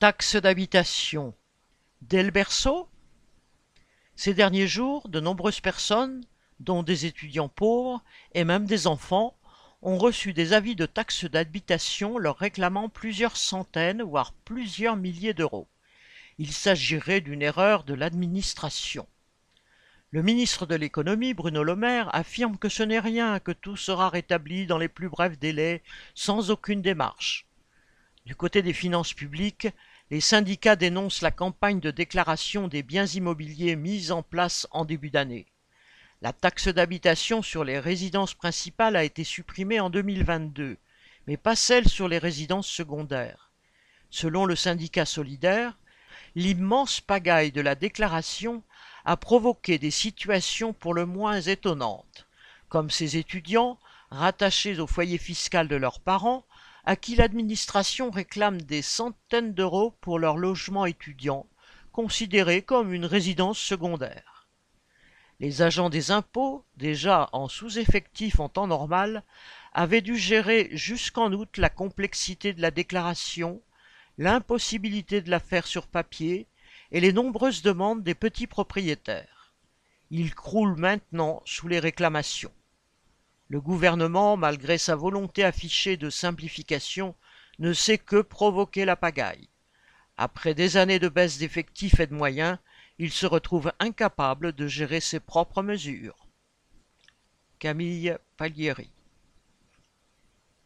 Taxe d'habitation. Dès le berceau Ces derniers jours, de nombreuses personnes, dont des étudiants pauvres et même des enfants, ont reçu des avis de taxe d'habitation leur réclamant plusieurs centaines, voire plusieurs milliers d'euros. Il s'agirait d'une erreur de l'administration. Le ministre de l'économie, Bruno Le Maire, affirme que ce n'est rien, que tout sera rétabli dans les plus brefs délais, sans aucune démarche. Du côté des finances publiques, les syndicats dénoncent la campagne de déclaration des biens immobiliers mise en place en début d'année. La taxe d'habitation sur les résidences principales a été supprimée en 2022, mais pas celle sur les résidences secondaires. Selon le syndicat solidaire, l'immense pagaille de la déclaration a provoqué des situations pour le moins étonnantes, comme ces étudiants, rattachés au foyer fiscal de leurs parents, à qui l'administration réclame des centaines d'euros pour leur logement étudiant, considéré comme une résidence secondaire. Les agents des impôts, déjà en sous-effectif en temps normal, avaient dû gérer jusqu'en août la complexité de la déclaration, l'impossibilité de la faire sur papier et les nombreuses demandes des petits propriétaires. Ils croulent maintenant sous les réclamations. Le gouvernement, malgré sa volonté affichée de simplification, ne sait que provoquer la pagaille. Après des années de baisse d'effectifs et de moyens, il se retrouve incapable de gérer ses propres mesures. Camille Paglieri